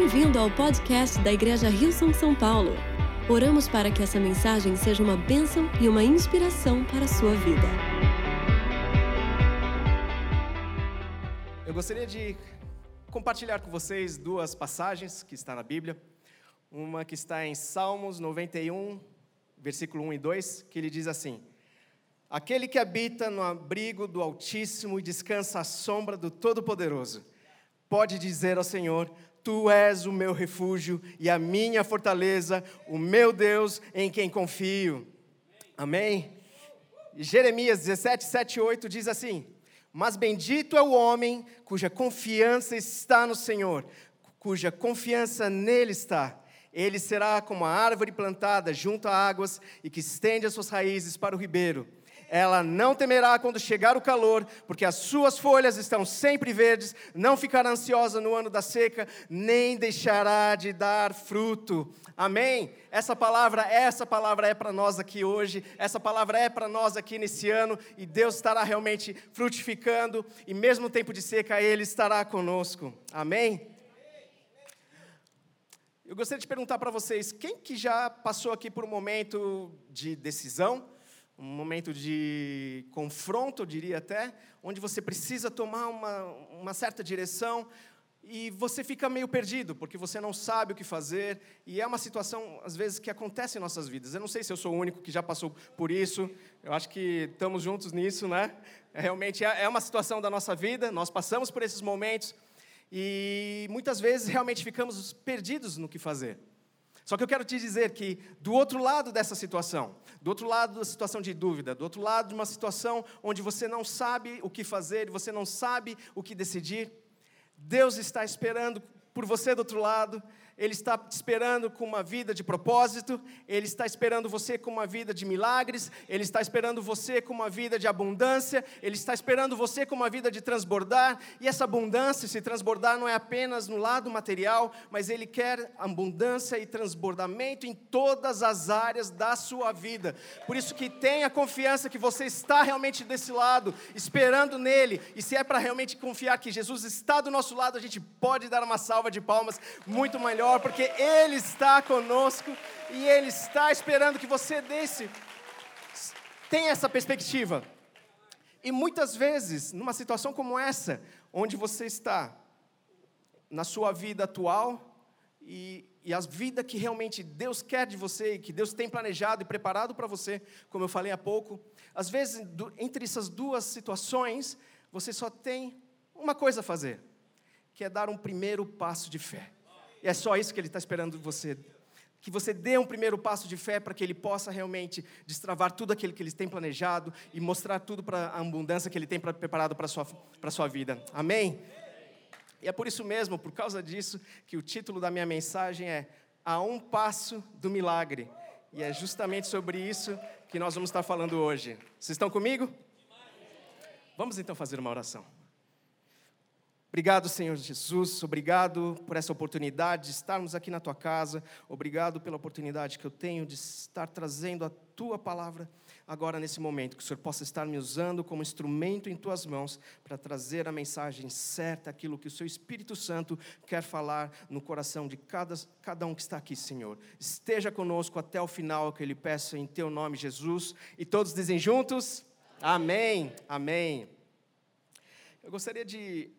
Bem-vindo ao podcast da Igreja Rio São São Paulo. Oramos para que essa mensagem seja uma bênção e uma inspiração para a sua vida. Eu gostaria de compartilhar com vocês duas passagens que está na Bíblia. Uma que está em Salmos 91, versículo 1 e 2, que ele diz assim: Aquele que habita no abrigo do Altíssimo e descansa à sombra do Todo-Poderoso, pode dizer ao Senhor: Tu és o meu refúgio e a minha fortaleza, o meu Deus em quem confio. Amém? Jeremias 17, 7 e 8 diz assim: Mas bendito é o homem cuja confiança está no Senhor, cuja confiança nele está. Ele será como a árvore plantada junto a águas e que estende as suas raízes para o ribeiro ela não temerá quando chegar o calor, porque as suas folhas estão sempre verdes, não ficará ansiosa no ano da seca, nem deixará de dar fruto. Amém? Essa palavra, essa palavra é para nós aqui hoje, essa palavra é para nós aqui nesse ano, e Deus estará realmente frutificando, e mesmo no tempo de seca, Ele estará conosco. Amém? Eu gostaria de perguntar para vocês, quem que já passou aqui por um momento de decisão? Um momento de confronto, eu diria até, onde você precisa tomar uma, uma certa direção e você fica meio perdido, porque você não sabe o que fazer, e é uma situação, às vezes, que acontece em nossas vidas. Eu não sei se eu sou o único que já passou por isso, eu acho que estamos juntos nisso, né? É, realmente é, é uma situação da nossa vida, nós passamos por esses momentos, e muitas vezes realmente ficamos perdidos no que fazer. Só que eu quero te dizer que do outro lado dessa situação, do outro lado da situação de dúvida, do outro lado de uma situação onde você não sabe o que fazer, você não sabe o que decidir, Deus está esperando por você do outro lado, ele está te esperando com uma vida de propósito, Ele está esperando você com uma vida de milagres, Ele está esperando você com uma vida de abundância, Ele está esperando você com uma vida de transbordar, e essa abundância, se transbordar, não é apenas no lado material, mas Ele quer abundância e transbordamento em todas as áreas da sua vida. Por isso que tenha confiança que você está realmente desse lado, esperando nele, e se é para realmente confiar que Jesus está do nosso lado, a gente pode dar uma salva de palmas muito melhor maior, porque Ele está conosco e Ele está esperando que você desse, tenha essa perspectiva. E muitas vezes, numa situação como essa, onde você está, na sua vida atual e, e a vida que realmente Deus quer de você e que Deus tem planejado e preparado para você, como eu falei há pouco, às vezes, do, entre essas duas situações, você só tem uma coisa a fazer, que é dar um primeiro passo de fé. E é só isso que Ele está esperando de você. Que você dê um primeiro passo de fé para que Ele possa realmente destravar tudo aquilo que Ele tem planejado e mostrar tudo para a abundância que Ele tem preparado para a sua, sua vida. Amém? E é por isso mesmo, por causa disso, que o título da minha mensagem é A um Passo do Milagre. E é justamente sobre isso que nós vamos estar falando hoje. Vocês estão comigo? Vamos então fazer uma oração. Obrigado, Senhor Jesus, obrigado por essa oportunidade de estarmos aqui na tua casa, obrigado pela oportunidade que eu tenho de estar trazendo a tua palavra agora nesse momento, que o Senhor possa estar me usando como instrumento em tuas mãos para trazer a mensagem certa, aquilo que o seu Espírito Santo quer falar no coração de cada, cada um que está aqui, Senhor. Esteja conosco até o final, que eu lhe peço em teu nome, Jesus, e todos dizem juntos: Amém, Amém. Eu gostaria de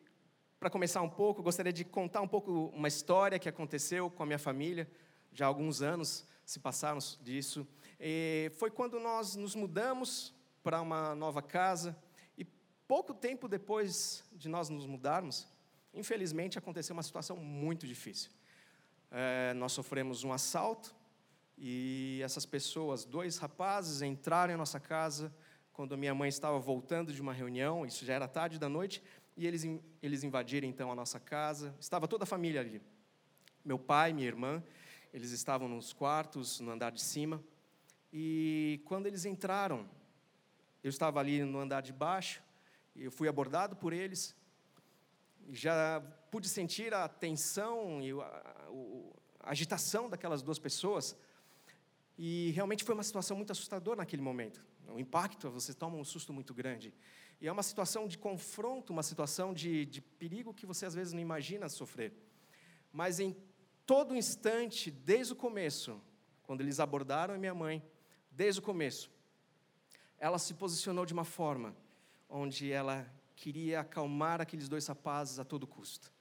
para começar um pouco, gostaria de contar um pouco uma história que aconteceu com a minha família. Já alguns anos se passaram disso. E foi quando nós nos mudamos para uma nova casa. E pouco tempo depois de nós nos mudarmos, infelizmente aconteceu uma situação muito difícil. É, nós sofremos um assalto e essas pessoas, dois rapazes, entraram em nossa casa quando minha mãe estava voltando de uma reunião. Isso já era tarde da noite e eles, eles invadiram então a nossa casa. Estava toda a família ali. Meu pai, minha irmã, eles estavam nos quartos, no andar de cima. E quando eles entraram, eu estava ali no andar de baixo, eu fui abordado por eles. Já pude sentir a tensão e a, a agitação daquelas duas pessoas. E realmente foi uma situação muito assustadora naquele momento. O impacto, você toma um susto muito grande. E é uma situação de confronto, uma situação de, de perigo que você às vezes não imagina sofrer. Mas em todo instante, desde o começo, quando eles abordaram a minha mãe, desde o começo, ela se posicionou de uma forma onde ela queria acalmar aqueles dois rapazes a todo custo.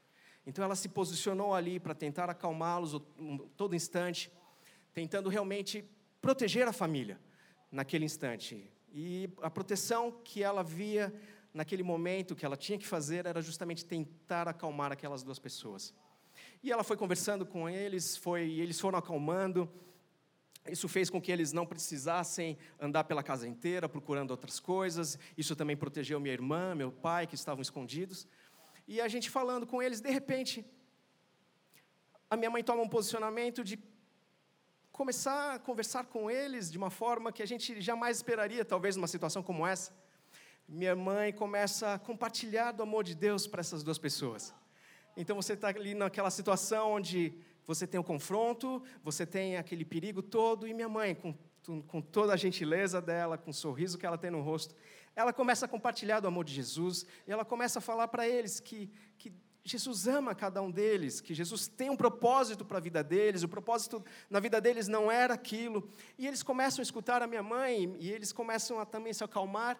Então ela se posicionou ali para tentar acalmá-los todo instante, tentando realmente proteger a família naquele instante. E a proteção que ela via naquele momento, que ela tinha que fazer, era justamente tentar acalmar aquelas duas pessoas. E ela foi conversando com eles, foi, eles foram acalmando. Isso fez com que eles não precisassem andar pela casa inteira procurando outras coisas. Isso também protegeu minha irmã, meu pai, que estavam escondidos. E a gente falando com eles, de repente, a minha mãe toma um posicionamento de começar a conversar com eles de uma forma que a gente jamais esperaria, talvez numa situação como essa. Minha mãe começa a compartilhar do amor de Deus para essas duas pessoas. Então você está ali naquela situação onde você tem o um confronto, você tem aquele perigo todo, e minha mãe, com, com toda a gentileza dela, com o sorriso que ela tem no rosto, ela começa a compartilhar do amor de Jesus, e ela começa a falar para eles que, que Jesus ama cada um deles, que Jesus tem um propósito para a vida deles, o propósito na vida deles não era aquilo. E eles começam a escutar a minha mãe e eles começam a também se acalmar.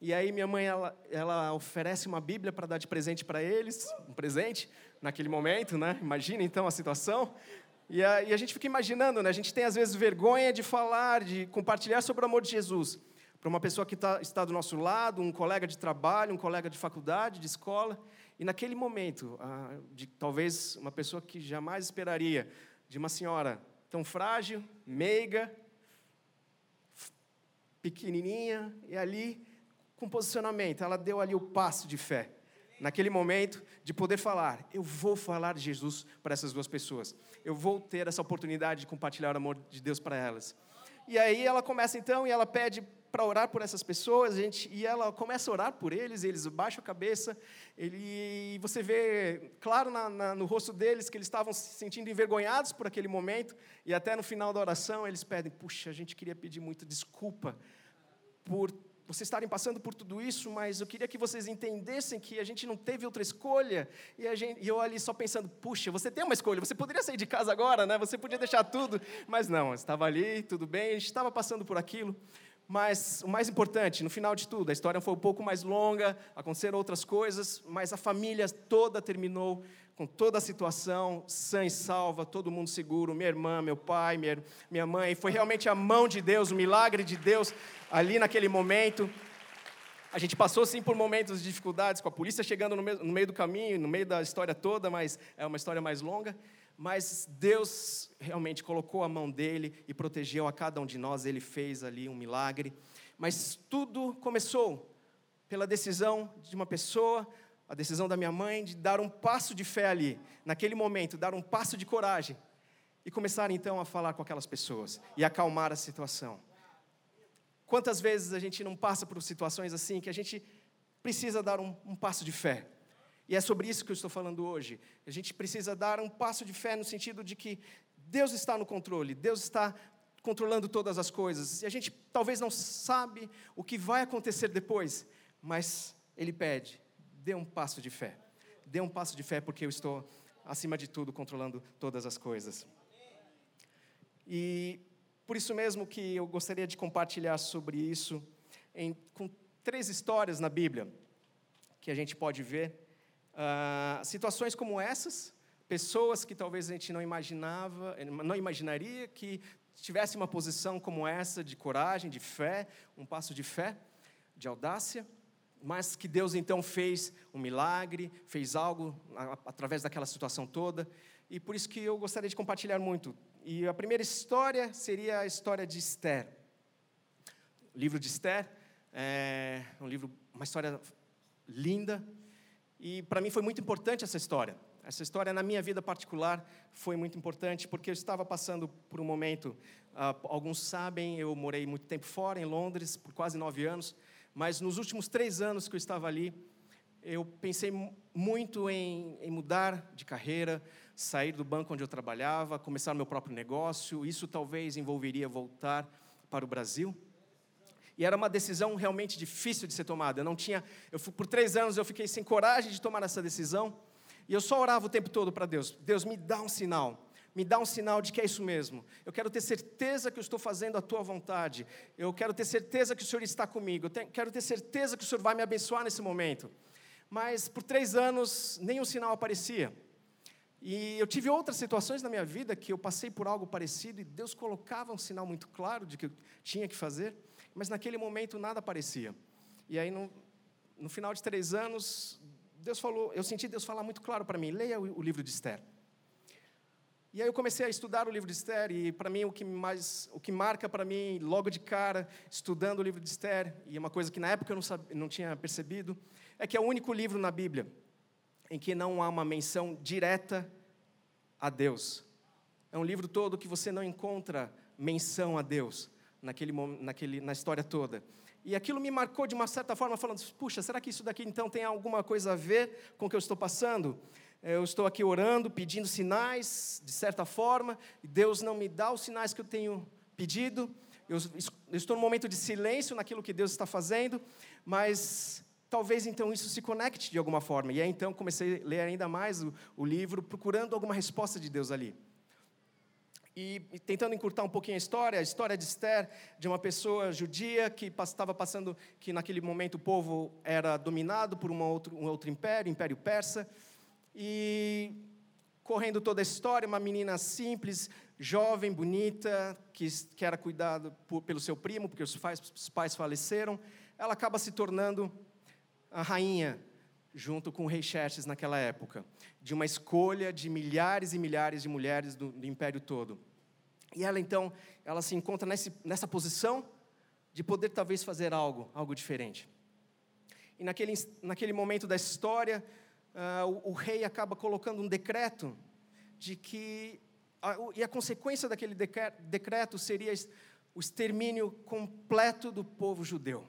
E aí minha mãe ela, ela oferece uma Bíblia para dar de presente para eles, um presente naquele momento, né? Imagina então a situação. E a, e a gente fica imaginando, né? A gente tem às vezes vergonha de falar, de compartilhar sobre o amor de Jesus para uma pessoa que tá, está do nosso lado, um colega de trabalho, um colega de faculdade, de escola. E naquele momento, de talvez uma pessoa que jamais esperaria, de uma senhora tão frágil, meiga, pequenininha, e ali, com posicionamento, ela deu ali o passo de fé. Naquele momento, de poder falar, eu vou falar de Jesus para essas duas pessoas. Eu vou ter essa oportunidade de compartilhar o amor de Deus para elas. E aí ela começa então e ela pede para orar por essas pessoas, gente, e ela começa a orar por eles, eles baixam a cabeça, ele, e você vê claro na, na, no rosto deles que eles estavam se sentindo envergonhados por aquele momento, e até no final da oração eles pedem: Puxa, a gente queria pedir muito desculpa por vocês estarem passando por tudo isso, mas eu queria que vocês entendessem que a gente não teve outra escolha. E, a gente, e eu ali só pensando, puxa, você tem uma escolha, você poderia sair de casa agora, né? Você podia deixar tudo, mas não, estava ali, tudo bem, a gente estava passando por aquilo. Mas o mais importante, no final de tudo, a história foi um pouco mais longa, aconteceram outras coisas, mas a família toda terminou com toda a situação, sã e salva, todo mundo seguro, minha irmã, meu pai, minha, minha mãe. Foi realmente a mão de Deus, o milagre de Deus ali naquele momento. A gente passou sim por momentos de dificuldades, com a polícia chegando no meio, no meio do caminho, no meio da história toda, mas é uma história mais longa mas Deus realmente colocou a mão dele e protegeu a cada um de nós, ele fez ali um milagre. Mas tudo começou pela decisão de uma pessoa, a decisão da minha mãe de dar um passo de fé ali, naquele momento, dar um passo de coragem e começar então a falar com aquelas pessoas e acalmar a situação. Quantas vezes a gente não passa por situações assim que a gente precisa dar um, um passo de fé? E é sobre isso que eu estou falando hoje. A gente precisa dar um passo de fé no sentido de que Deus está no controle, Deus está controlando todas as coisas. E a gente talvez não sabe o que vai acontecer depois, mas Ele pede: dê um passo de fé. Dê um passo de fé, porque eu estou, acima de tudo, controlando todas as coisas. E por isso mesmo que eu gostaria de compartilhar sobre isso em, com três histórias na Bíblia que a gente pode ver Uh, situações como essas, pessoas que talvez a gente não imaginava, não imaginaria que tivesse uma posição como essa de coragem, de fé, um passo de fé, de audácia, mas que Deus então fez um milagre, fez algo através daquela situação toda, e por isso que eu gostaria de compartilhar muito. E a primeira história seria a história de Esther. O livro de Esther é um livro, uma história linda, e para mim foi muito importante essa história. Essa história, na minha vida particular, foi muito importante porque eu estava passando por um momento. Uh, alguns sabem, eu morei muito tempo fora, em Londres, por quase nove anos. Mas nos últimos três anos que eu estava ali, eu pensei muito em, em mudar de carreira, sair do banco onde eu trabalhava, começar meu próprio negócio. Isso talvez envolveria voltar para o Brasil. E era uma decisão realmente difícil de ser tomada. Eu não tinha, eu por três anos eu fiquei sem coragem de tomar essa decisão. E eu só orava o tempo todo para Deus: Deus, me dá um sinal. Me dá um sinal de que é isso mesmo. Eu quero ter certeza que eu estou fazendo a tua vontade. Eu quero ter certeza que o Senhor está comigo. Eu quero ter certeza que o Senhor vai me abençoar nesse momento. Mas por três anos, nenhum sinal aparecia. E eu tive outras situações na minha vida que eu passei por algo parecido e Deus colocava um sinal muito claro de que eu tinha que fazer, mas naquele momento nada aparecia. E aí, no, no final de três anos, Deus falou, eu senti Deus falar muito claro para mim: leia o, o livro de Esther. E aí eu comecei a estudar o livro de Esther e para mim o que mais, o que marca para mim logo de cara, estudando o livro de Esther, e é uma coisa que na época eu não, sabia, não tinha percebido, é que é o único livro na Bíblia em que não há uma menção direta a Deus. É um livro todo que você não encontra menção a Deus naquele, naquele, na história toda. E aquilo me marcou de uma certa forma, falando: puxa, será que isso daqui então tem alguma coisa a ver com o que eu estou passando? Eu estou aqui orando, pedindo sinais, de certa forma, e Deus não me dá os sinais que eu tenho pedido. Eu, estou num momento de silêncio naquilo que Deus está fazendo, mas talvez então isso se conecte de alguma forma. E aí então comecei a ler ainda mais o, o livro, procurando alguma resposta de Deus ali. E, tentando encurtar um pouquinho a história, a história de Esther, de uma pessoa judia que estava passando, que naquele momento o povo era dominado por outro, um outro império, o Império Persa, e correndo toda a história, uma menina simples, jovem, bonita, que, que era cuidada pelo seu primo, porque os pais, os pais faleceram, ela acaba se tornando a rainha, junto com o rei Xerxes naquela época, de uma escolha de milhares e milhares de mulheres do, do império todo. E ela então, ela se encontra nesse, nessa posição de poder talvez fazer algo, algo diferente. E naquele, naquele momento da história, uh, o, o, rei acaba colocando um decreto de que, e a consequência daquele decreto seria o extermínio completo do povo judeu.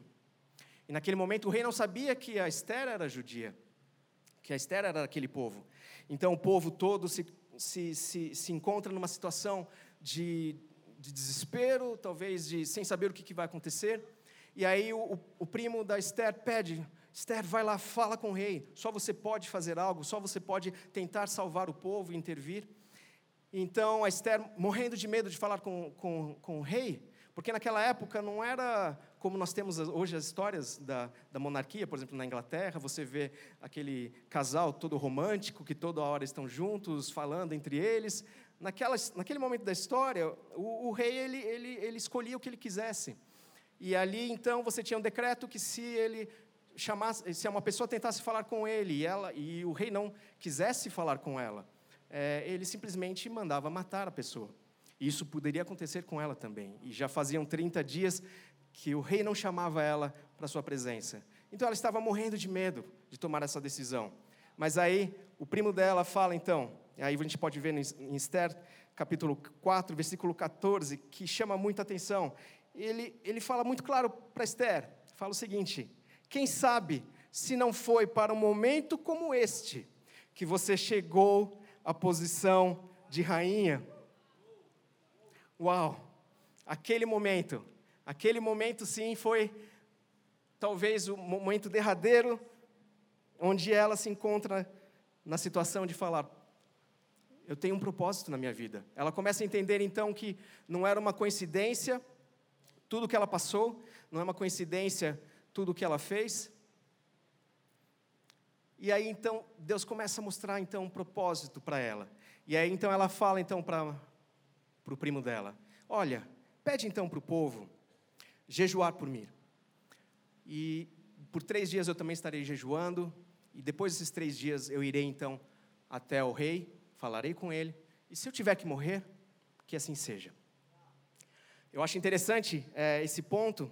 E naquele momento o rei não sabia que a Esther era judia, que a Esther era daquele povo. Então o povo todo se, se, se, se encontra numa situação de, de desespero, talvez de sem saber o que, que vai acontecer. E aí o, o, primo da Esther pede, Esther, vai lá, fala com o rei. Só você pode fazer algo, só você pode tentar salvar o povo e intervir. Então a Esther, morrendo de medo de falar com, com, com o rei, porque naquela época não era como nós temos hoje as histórias da, da monarquia, por exemplo, na Inglaterra, você vê aquele casal todo romântico, que toda hora estão juntos, falando entre eles. Naquela, naquele momento da história, o, o rei ele, ele, ele escolhia o que ele quisesse. E ali, então, você tinha um decreto que se ele chamasse, se uma pessoa tentasse falar com ele e, ela, e o rei não quisesse falar com ela, é, ele simplesmente mandava matar a pessoa. Isso poderia acontecer com ela também. E já faziam 30 dias que o rei não chamava ela para sua presença. Então ela estava morrendo de medo de tomar essa decisão. Mas aí o primo dela fala então, aí a gente pode ver em Esther, capítulo 4, versículo 14, que chama muita atenção. Ele, ele fala muito claro para Esther, fala o seguinte: quem sabe se não foi para um momento como este que você chegou à posição de rainha? Uau! Aquele momento, aquele momento sim foi talvez o momento derradeiro onde ela se encontra na situação de falar: eu tenho um propósito na minha vida. Ela começa a entender então que não era uma coincidência tudo que ela passou, não é uma coincidência tudo que ela fez. E aí então Deus começa a mostrar então um propósito para ela. E aí então ela fala então para o primo dela: Olha, pede então para o povo jejuar por mim. E por três dias eu também estarei jejuando. E depois desses três dias eu irei então até o rei, falarei com ele. E se eu tiver que morrer, que assim seja. Eu acho interessante é, esse ponto,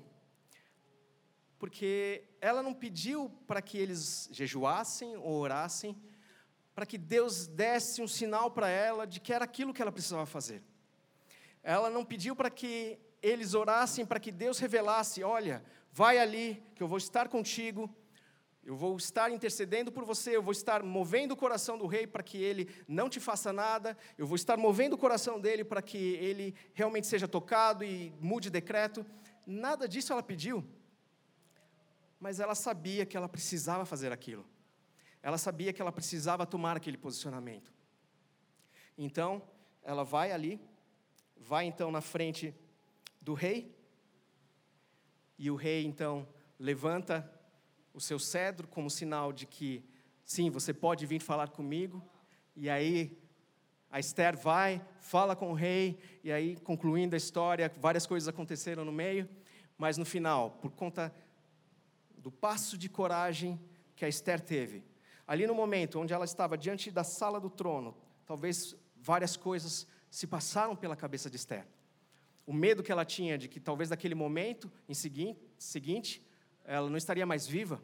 porque ela não pediu para que eles jejuassem ou orassem, para que Deus desse um sinal para ela de que era aquilo que ela precisava fazer. Ela não pediu para que eles orassem, para que Deus revelasse: olha, vai ali, que eu vou estar contigo, eu vou estar intercedendo por você, eu vou estar movendo o coração do rei para que ele não te faça nada, eu vou estar movendo o coração dele para que ele realmente seja tocado e mude decreto. Nada disso ela pediu, mas ela sabia que ela precisava fazer aquilo. ela sabia que ela precisava tomar aquele posicionamento. Então, ela vai ali, vai então na frente do rei, e o rei então levanta o seu cedro como sinal de que, sim, você pode vir falar comigo, e aí a Esther vai, fala com o rei, e aí, concluindo a história, várias coisas aconteceram no meio, mas no final, por conta do passo de coragem que a Esther teve, ali no momento onde ela estava diante da sala do trono, talvez várias coisas se passaram pela cabeça de Esther. O medo que ela tinha de que talvez naquele momento em seguinte, seguinte ela não estaria mais viva.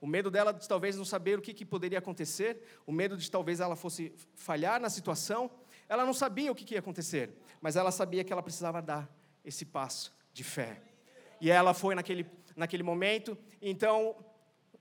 O medo dela de talvez não saber o que, que poderia acontecer, o medo de talvez ela fosse falhar na situação. Ela não sabia o que, que ia acontecer, mas ela sabia que ela precisava dar esse passo de fé. E ela foi naquele, naquele momento, então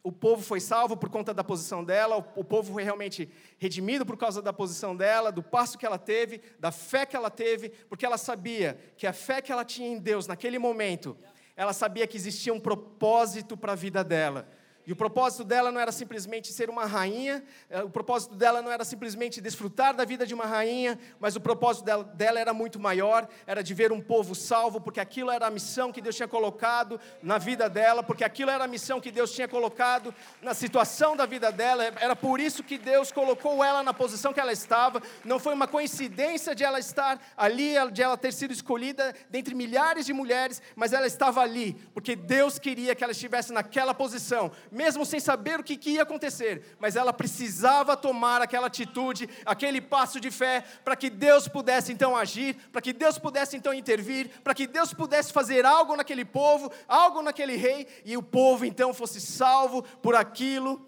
o povo foi salvo por conta da posição dela, o, povo foi realmente redimido por causa da posição dela, do passo que ela teve, da fé que ela teve, porque ela sabia que a fé que ela tinha em Deus naquele momento, ela sabia que existia um propósito para a vida dela. E o propósito dela não era simplesmente ser uma rainha, eh, o propósito dela não era simplesmente desfrutar da vida de uma rainha, mas o propósito dela, dela, era muito maior, era de ver um povo salvo, porque aquilo era a missão que Deus tinha colocado na vida dela, porque aquilo era a missão que Deus tinha colocado na situação da vida dela, era por isso que Deus colocou ela na posição que ela estava, não foi uma coincidência de ela estar ali, de ela ter sido escolhida dentre milhares de mulheres, mas ela estava ali, porque Deus queria que ela estivesse naquela posição mesmo sem saber o que, que ia acontecer, mas ela precisava tomar aquela atitude, aquele passo de fé, para que Deus pudesse então agir, para que Deus pudesse então intervir, para que Deus pudesse fazer algo naquele povo, algo naquele rei, e o povo então fosse salvo por aquilo.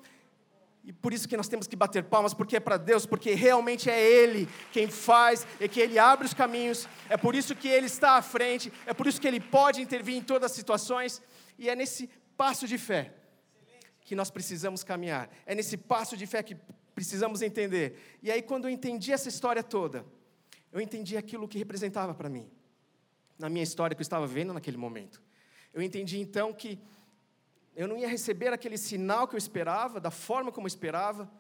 E por isso que nós temos que bater palmas, porque é para Deus, porque realmente é Ele quem faz, é que Ele abre os caminhos, é por isso que Ele está à frente, é por isso que Ele pode intervir em todas as situações, e é nesse passo de fé que nós precisamos caminhar. É nesse passo de fé que precisamos entender. E aí, quando eu entendi essa história toda, eu entendi aquilo que representava para mim, na minha história que eu estava vendo naquele momento. Eu entendi então que eu não ia receber aquele sinal que eu esperava, da forma como eu esperava,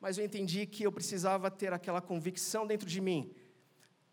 mas eu entendi que eu precisava ter aquela convicção dentro de mim,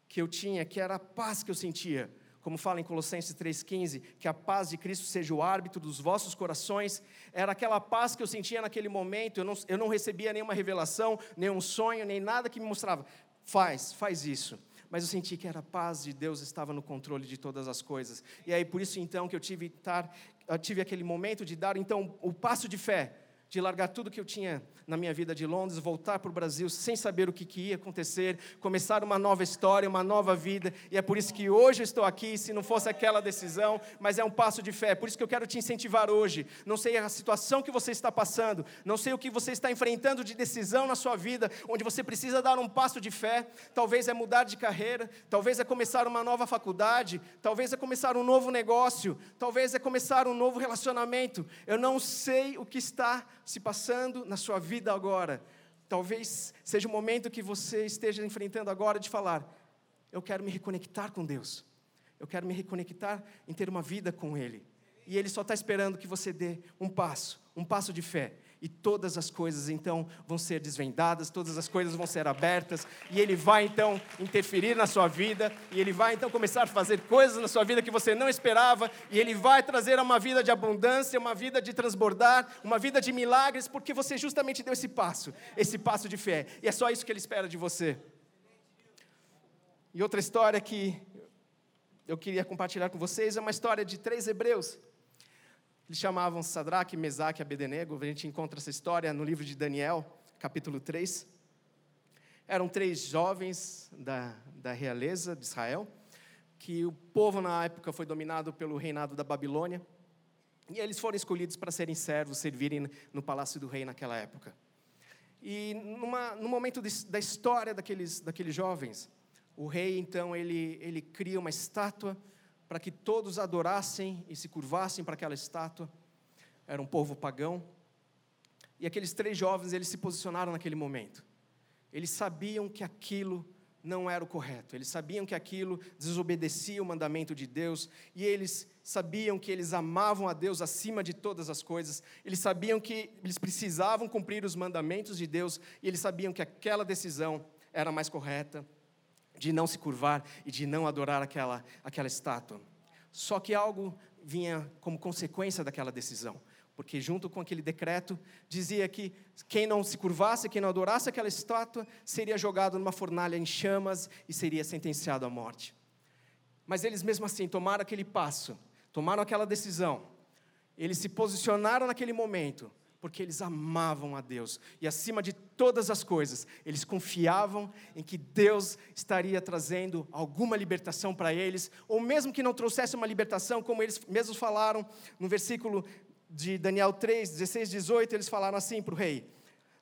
que eu tinha, que era a paz que eu sentia como fala em Colossenses 3,15, que a paz de Cristo seja o árbitro dos vossos corações, era aquela paz que eu sentia naquele momento, eu não, eu não recebia nenhuma revelação, nenhum sonho, nem nada que me mostrava, faz, faz isso. Mas eu senti que era a paz de Deus estava no controle de todas as coisas. E aí, por isso então, que eu tive, tar, eu tive aquele momento de dar então o passo de fé, de largar tudo que eu tinha na minha vida de Londres, voltar para o Brasil sem saber o que, que, ia acontecer, começar uma nova história, uma nova vida, e é por isso que hoje estou aqui, se não fosse aquela decisão, mas é um passo de fé, por isso que eu quero te incentivar hoje. Não sei a situação que você está passando, não sei o que você está enfrentando de decisão na sua vida, onde você precisa dar um passo de fé, talvez é mudar de carreira, talvez é começar uma nova faculdade, talvez é começar um novo negócio, talvez é começar um novo relacionamento. Eu não sei o que está se passando na sua vida agora. Talvez seja o momento que você esteja enfrentando agora de falar: Eu quero me reconectar com Deus. Eu quero me reconectar em ter uma vida com Ele. E Ele só está esperando que você dê um passo, um passo de fé e todas as coisas então vão ser desvendadas, todas as coisas vão ser abertas, e Ele vai então interferir na sua vida, e Ele vai então começar a fazer coisas na sua vida que você não esperava, e Ele vai trazer uma vida de abundância, uma vida de transbordar, uma vida de milagres, porque você justamente deu esse passo, esse passo de fé, e é só isso que Ele espera de você. E outra história que eu queria compartilhar com vocês é uma história de três hebreus eles chamavam Sadraque, Mesaque e Abednego. A gente encontra essa história no livro de Daniel, capítulo 3. Eram três jovens da, da realeza de Israel, que o povo na época foi dominado pelo reinado da Babilônia. E eles foram escolhidos para serem servos, servirem no palácio do rei naquela época. E numa, no momento de, da história daqueles, daqueles jovens, o rei então ele, ele cria uma estátua para que todos adorassem e se curvassem para aquela estátua. Era um povo pagão. E aqueles três jovens, eles se posicionaram naquele momento. Eles sabiam que aquilo não era o correto. Eles sabiam que aquilo desobedecia o mandamento de Deus e eles sabiam que eles amavam a Deus acima de todas as coisas. Eles sabiam que eles precisavam cumprir os mandamentos de Deus e eles sabiam que aquela decisão era mais correta de não se curvar e de não adorar aquela aquela estátua. Só que algo vinha como consequência daquela decisão porque junto com aquele decreto dizia que quem não se curvasse, quem não adorasse aquela estátua, seria jogado numa fornalha em chamas e seria sentenciado à morte. Mas eles mesmo assim tomaram aquele passo, tomaram aquela decisão. Eles se posicionaram naquele momento, porque eles amavam a Deus e acima de todas as coisas, eles confiavam em que Deus estaria trazendo alguma libertação para eles, ou mesmo que não trouxesse uma libertação, como eles mesmos falaram no versículo de Daniel 3, 16, 18, eles falaram assim para o rei: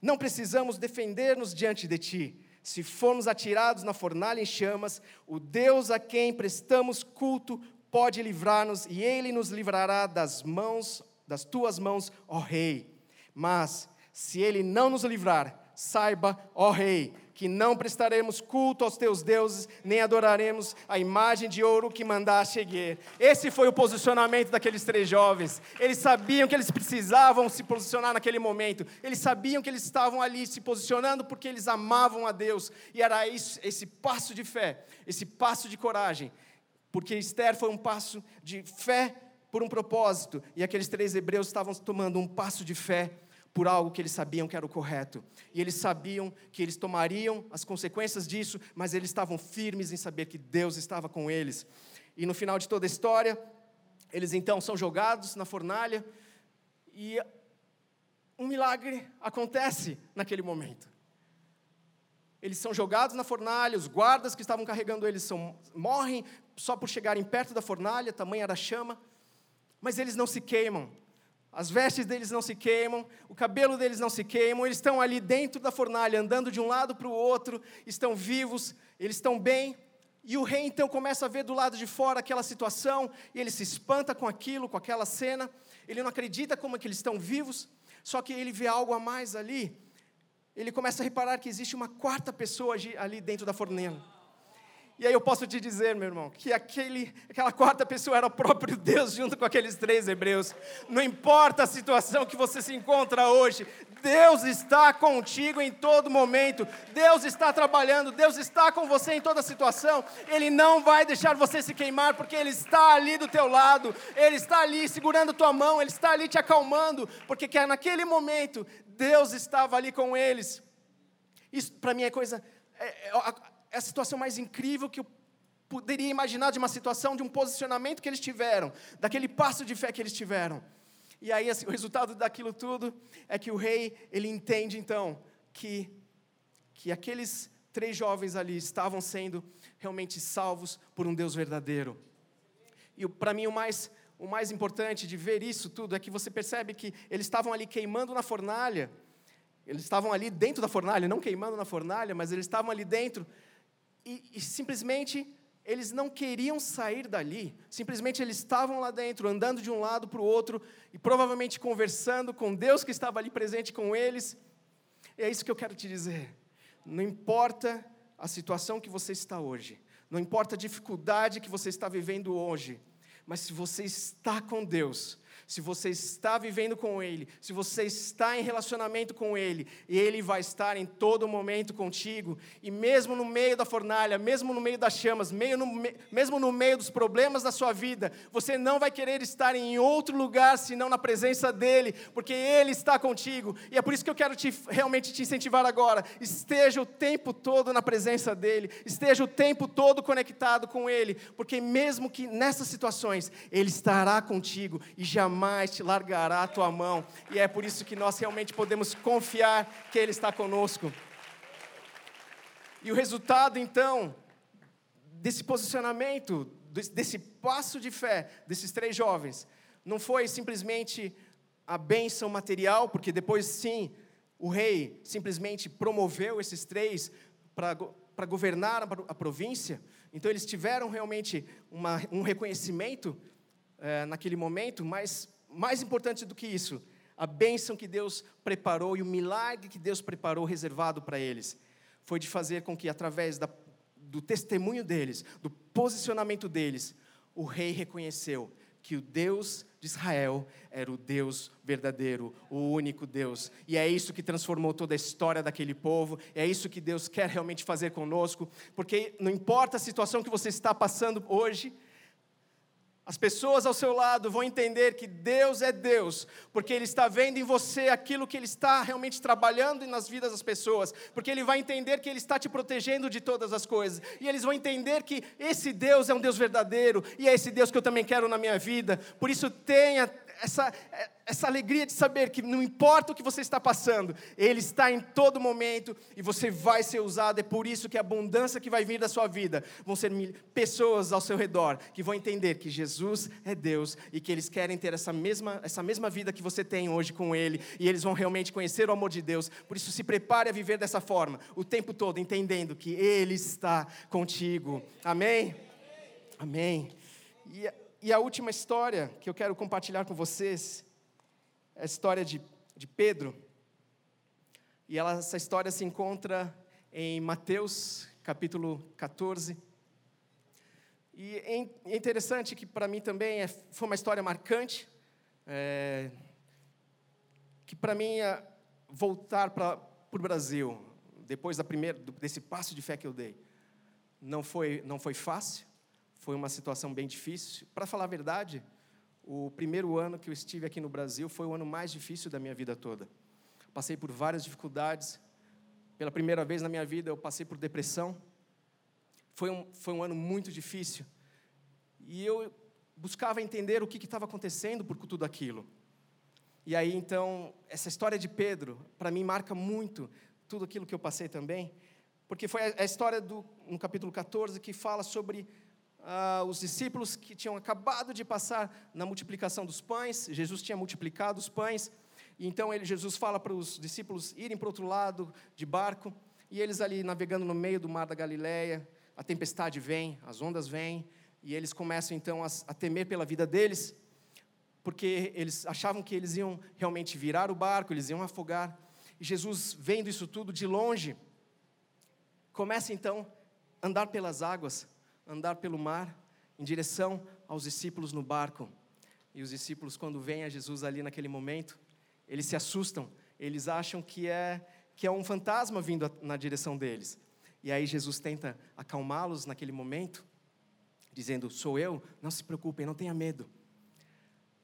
Não precisamos defender-nos diante de ti. Se formos atirados na fornalha em chamas, o Deus a quem prestamos culto pode livrar-nos, e ele nos livrará das mãos, das tuas mãos, ó rei. Mas se ele não nos livrar, saiba, ó rei, que não prestaremos culto aos teus deuses, nem adoraremos a imagem de ouro que mandaste erguer. Esse foi o posicionamento daqueles três jovens. Eles sabiam que eles precisavam se posicionar naquele momento. Eles sabiam que eles estavam ali se posicionando porque eles amavam a Deus. E era isso, esse passo de fé, esse passo de coragem. Porque Esther foi um passo de fé por um propósito, e aqueles três hebreus estavam tomando um passo de fé por algo que eles sabiam que era o correto. E eles sabiam que eles tomariam as consequências disso, mas eles estavam firmes em saber que Deus estava com eles. E no final de toda a história, eles então são jogados na fornalha e um milagre acontece naquele momento. Eles são jogados na fornalha, os guardas que estavam carregando eles são, morrem só por chegarem perto da fornalha, tamanha era a chama, mas eles não se queimam, as vestes deles não se queimam, o cabelo deles não se queimam, eles estão ali dentro da fornalha, andando de um lado para o outro, estão vivos, eles estão bem. E o rei então começa a ver do lado de fora aquela situação, e ele se espanta com aquilo, com aquela cena. Ele não acredita como é que eles estão vivos, só que ele vê algo a mais ali. Ele começa a reparar que existe uma quarta pessoa ali dentro da fornalha. E aí eu posso te dizer, meu irmão, que aquele, aquela quarta pessoa era o próprio Deus junto com aqueles três hebreus. Não importa a situação que você se encontra hoje, Deus está contigo em todo momento. Deus está trabalhando, Deus está com você em toda situação. Ele não vai deixar você se queimar porque ele está ali do teu lado. Ele está ali segurando tua mão, ele está ali te acalmando, porque que naquele momento Deus estava ali com eles. Isso para mim é coisa é, é, é a situação mais incrível que eu poderia imaginar de uma situação, de um posicionamento que eles tiveram, daquele passo de fé que eles tiveram. E aí assim, o resultado daquilo tudo é que o rei, ele entende então que, que aqueles três jovens ali estavam sendo realmente salvos por um Deus verdadeiro. E para mim o mais, o mais importante de ver isso tudo é que você percebe que eles estavam ali queimando na fornalha, eles estavam ali dentro da fornalha, não queimando na fornalha, mas eles estavam ali dentro, e, e simplesmente eles não queriam sair dali, simplesmente eles estavam lá dentro, andando de um lado para o outro e provavelmente conversando com Deus que estava ali presente com eles. E é isso que eu quero te dizer. Não importa a situação que você está hoje, não importa a dificuldade que você está vivendo hoje, mas se você está com Deus, se você está vivendo com Ele, se você está em relacionamento com Ele, Ele vai estar em todo momento contigo, e mesmo no meio da fornalha, mesmo no meio das chamas, meio no, mesmo no meio dos problemas da sua vida, você não vai querer estar em outro lugar senão na presença dEle, porque Ele está contigo, e é por isso que eu quero te, realmente te incentivar agora. Esteja o tempo todo na presença dEle, esteja o tempo todo conectado com Ele, porque mesmo que nessas situações, Ele estará contigo e jamais jamais te largará a tua mão. E é por isso que nós realmente podemos confiar que Ele está conosco. E o resultado, então, desse posicionamento, desse passo de fé desses três jovens, não foi simplesmente a bênção material, porque depois sim, o rei simplesmente promoveu esses três para governar a província. Então eles tiveram realmente uma, um reconhecimento é, naquele momento, mas mais importante do que isso, a bênção que Deus preparou e o milagre que Deus preparou reservado para eles, foi de fazer com que, através da, do testemunho deles, do posicionamento deles, o rei reconheceu que o Deus de Israel era o Deus verdadeiro, o único Deus. E é isso que transformou toda a história daquele povo, é isso que Deus quer realmente fazer conosco, porque não importa a situação que você está passando hoje, as pessoas ao seu lado vão entender que Deus é Deus, porque Ele está vendo em você aquilo que Ele está realmente trabalhando nas vidas das pessoas, porque Ele vai entender que Ele está te protegendo de todas as coisas, e eles vão entender que esse Deus é um Deus verdadeiro, e é esse Deus que eu também quero na minha vida. Por isso, tenha essa, essa alegria de saber que não importa o que você está passando, Ele está em todo momento e você vai ser usado. É por isso que a abundância que vai vir da sua vida vão ser pessoas ao seu redor que vão entender que Jesus é Deus e que eles querem ter essa mesma, essa mesma vida que você tem hoje com Ele e eles vão realmente conhecer o amor de Deus. Por isso, se prepare a viver dessa forma, o tempo todo, entendendo que Ele está contigo. Amém? Amém. E a última história que eu quero compartilhar com vocês é a história de, de Pedro. E ela, essa história se encontra em Mateus, capítulo 14. E é, é interessante que para mim também é, foi uma história marcante, é, que para mim é voltar para o Brasil, depois da primeira, desse passo de fé que eu dei, não foi, não foi fácil, foi uma situação bem difícil. Para falar a verdade, o primeiro ano que eu estive aqui no Brasil foi o ano mais difícil da minha vida toda. Passei por várias dificuldades. Pela primeira vez na minha vida, eu passei por depressão. Foi um, foi um ano muito difícil. E eu buscava entender o que estava acontecendo por tudo aquilo. E aí, então, essa história de Pedro, para mim, marca muito tudo aquilo que eu passei também, porque foi a história do, no capítulo 14 que fala sobre ah, os discípulos que tinham acabado de passar na multiplicação dos pães, Jesus tinha multiplicado os pães, e então ele, Jesus fala para os discípulos irem para o outro lado de barco, e eles ali navegando no meio do mar da Galileia, a tempestade vem, as ondas vêm, e eles começam então a, a temer pela vida deles, porque eles achavam que eles iam realmente virar o barco, eles iam afogar. E Jesus, vendo isso tudo de longe, começa então a andar pelas águas, andar pelo mar em direção aos discípulos no barco. E os discípulos, quando veem a Jesus ali naquele momento, eles se assustam, eles acham que é, que é um fantasma vindo na direção deles. E aí Jesus tenta acalmá-los naquele momento, dizendo: Sou eu, não se preocupem, não tenha medo.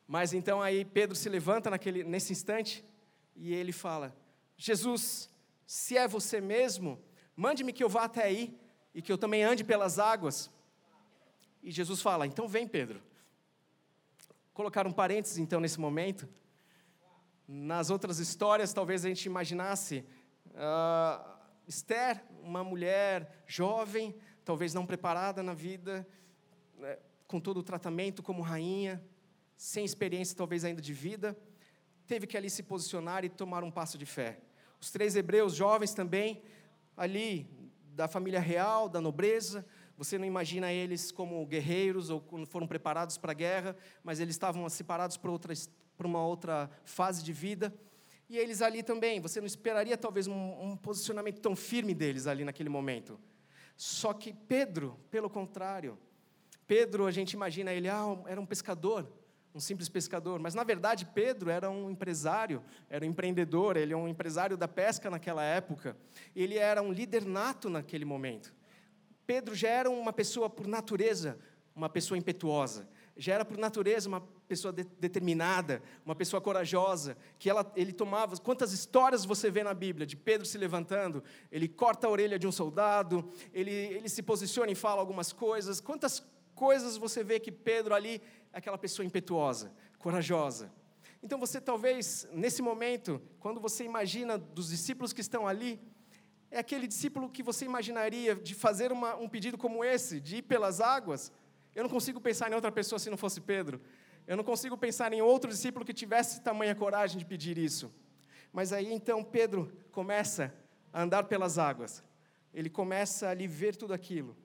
Mas então aí Pedro se levanta naquele, nesse instante e ele fala: Jesus, se é você mesmo, mande-me que eu vá até aí e que eu também ande pelas águas. E Jesus fala: então vem, Pedro. Colocar um parênteses então nesse momento. Nas outras histórias, talvez a gente imaginasse uh, Esther, uma mulher jovem, talvez não preparada na vida, né, com todo o tratamento como rainha, sem experiência talvez ainda de vida, teve que ali se posicionar e tomar um passo de fé. Os três hebreus jovens também, ali da família real, da nobreza. Você não imagina eles como guerreiros ou quando foram preparados para a guerra, mas eles estavam separados para, outra, para uma outra fase de vida. E eles ali também, você não esperaria talvez um, um posicionamento tão firme deles ali naquele momento. Só que Pedro, pelo contrário, Pedro, a gente imagina ele, ah, era um pescador, um simples pescador, mas na verdade Pedro era um empresário, era um empreendedor, ele é um empresário da pesca naquela época, ele era um líder nato naquele momento. Pedro já era uma pessoa por natureza, uma pessoa impetuosa, já era por natureza uma pessoa de, determinada, uma pessoa corajosa, que ela, ele tomava. Quantas histórias você vê na Bíblia de Pedro se levantando? Ele corta a orelha de um soldado, ele, ele se posiciona e fala algumas coisas. Quantas coisas você vê que Pedro ali aquela pessoa impetuosa, corajosa. Então você talvez, nesse momento, quando você imagina dos discípulos que estão ali, é aquele discípulo que você imaginaria de fazer uma, um pedido como esse, de ir pelas águas. Eu não consigo pensar em outra pessoa se não fosse Pedro. Eu não consigo pensar em outro discípulo que tivesse tamanha coragem de pedir isso. Mas aí então Pedro começa a andar pelas águas. Ele começa a ali ver tudo aquilo.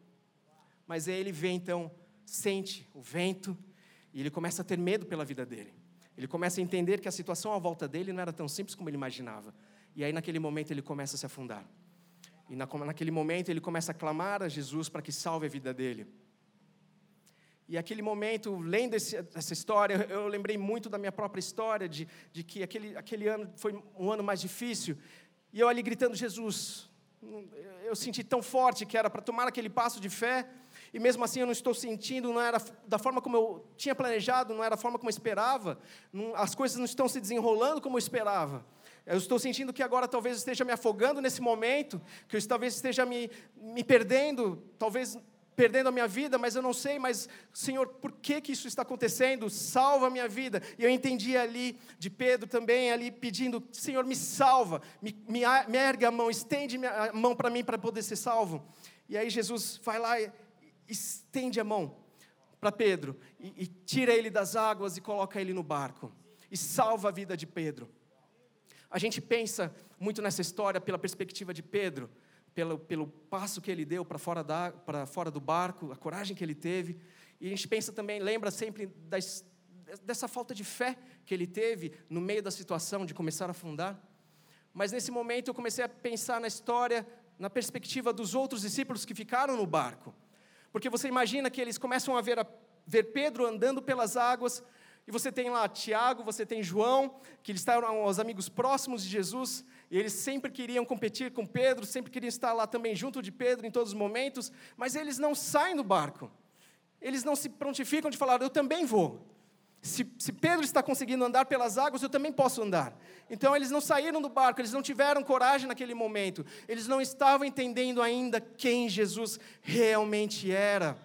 Mas aí ele vê então, sente o vento, e ele começa a ter medo pela vida dele. Ele começa a entender que a situação à volta dele não era tão simples como ele imaginava. E aí, naquele momento, ele começa a se afundar. E naquele momento ele começa a clamar a Jesus para que salve a vida dele. E aquele momento, lendo esse, essa história, eu lembrei muito da minha própria história, de, de que aquele, aquele ano foi um ano mais difícil. E eu ali gritando, Jesus, eu senti tão forte que era para tomar aquele passo de fé, e mesmo assim eu não estou sentindo, não era da forma como eu tinha planejado, não era da forma como eu esperava, não, as coisas não estão se desenrolando como eu esperava. Eu estou sentindo que agora talvez esteja me afogando nesse momento, que eu talvez esteja me, me perdendo, talvez perdendo a minha vida, mas eu não sei, mas Senhor, por que que isso está acontecendo? Salva a minha vida. E eu entendi ali de Pedro também ali pedindo, Senhor, me salva, me, me, me ergue a mão, estende a mão para mim para poder ser salvo. E aí Jesus vai lá e estende a mão para Pedro e, e tira ele das águas e coloca ele no barco e salva a vida de Pedro. A gente pensa muito nessa história pela perspectiva de Pedro, pelo, pelo passo que ele deu para fora, da, fora do barco, a coragem que ele teve. E a gente pensa também, lembra sempre dessa falta de fé que ele teve no meio da situação de começar a afundar. Mas nesse momento eu comecei a pensar na história, na perspectiva dos outros discípulos que ficaram no barco. Porque você imagina que eles começam a ver, a, ver Pedro andando pelas águas, e você tem lá Tiago, você tem João, que eles estavam os amigos próximos de Jesus, e eles sempre queriam competir com Pedro, sempre queriam estar lá também junto de Pedro em todos os momentos, mas eles não saem do barco. Eles não se prontificam de falar, eu também vou. Se, se, Pedro está conseguindo andar pelas águas, eu também posso andar. Então eles não saíram do barco, eles não tiveram coragem naquele momento, eles não estavam entendendo ainda quem Jesus realmente era.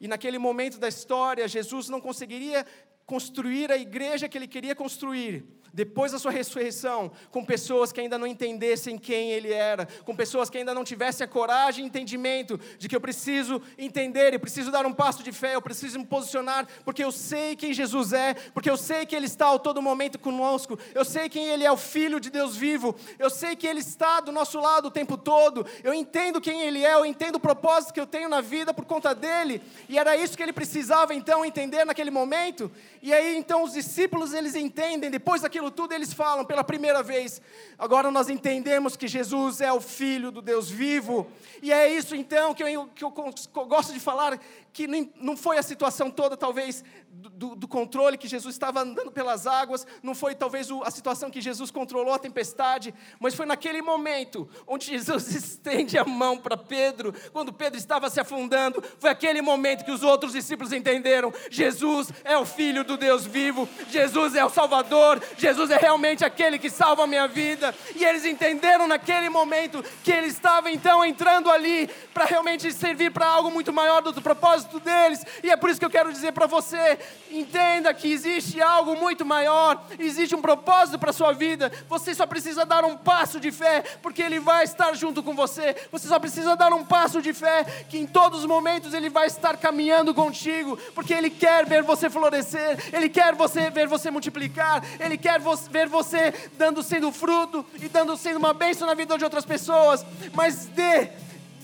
E naquele momento da história, Jesus não conseguiria construir a igreja que ele queria construir, depois da sua ressurreição, com pessoas que ainda não entendessem quem ele era, com pessoas que ainda não tivessem a coragem e entendimento de que eu preciso entender, eu preciso dar um passo de fé, eu preciso me posicionar, porque eu sei quem Jesus é, porque eu sei que ele está a todo momento conosco, eu sei quem ele é, o Filho de Deus vivo, eu sei que ele está do nosso lado o tempo todo, eu entendo quem ele é, eu entendo o propósito que eu tenho na vida por conta dele, e era isso que ele precisava então entender naquele momento, e aí então os discípulos eles entendem, depois daquilo aquilo tudo, eles falam pela primeira vez. Agora nós entendemos que Jesus é o Filho do Deus vivo. E é isso então que eu, que eu gosto de falar, que não foi a situação toda, talvez, do, do, controle que Jesus estava andando pelas águas, não foi talvez a situação que Jesus controlou a tempestade, mas foi naquele momento onde Jesus estende a mão para Pedro, quando Pedro estava se afundando, foi aquele momento que os outros discípulos entenderam: Jesus é o Filho do Deus vivo, Jesus é o Salvador, Jesus é realmente aquele que salva a minha vida, e eles entenderam naquele momento que ele estava então entrando ali para realmente servir para algo muito maior do propósito deles. E é por isso que eu quero dizer para você: entenda que existe algo muito maior, existe um propósito para a sua vida. Você só precisa dar um passo de fé, porque Ele vai estar junto com você. Você só precisa dar um passo de fé, que em todos os momentos Ele vai estar caminhando contigo, porque Ele quer ver você florescer, Ele quer você ver você multiplicar, Ele quer ver você dando sendo fruto e dando sendo uma bênção na vida de outras pessoas. Mas dê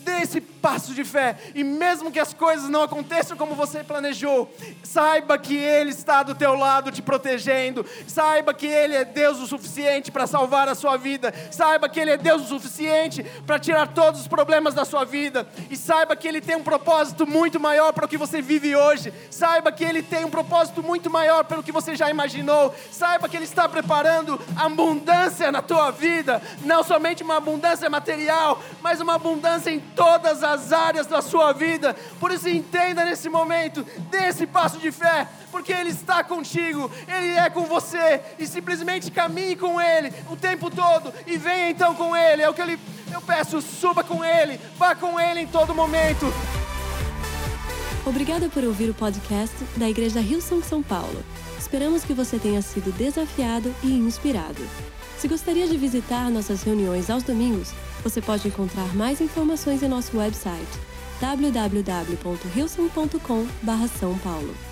dê esse passo de fé, e mesmo que as coisas não aconteçam como você planejou, saiba que Ele está do teu lado te protegendo, saiba que Ele é Deus o suficiente para salvar a sua vida, saiba que Ele é Deus o suficiente para tirar todos os problemas da sua vida, e saiba que Ele tem um propósito muito maior para o que você vive hoje, saiba que Ele tem um propósito muito maior pelo que você já imaginou, saiba que Ele está preparando abundância na tua vida, não somente uma abundância material, mas uma abundância em todas as áreas da sua vida. Por isso, entenda nesse momento, dê esse passo de fé, porque Ele está contigo, Ele é com você, e simplesmente caminhe com Ele o tempo todo, e venha então com Ele. É o que ele, eu peço, suba com Ele, vá com Ele em todo momento. Obrigada por ouvir o podcast da Igreja Rio São São Paulo. Esperamos que você tenha sido desafiado e inspirado. Se gostaria de visitar nossas reuniões aos domingos, você pode encontrar mais informações em nosso website www.hilson.com/são paulo.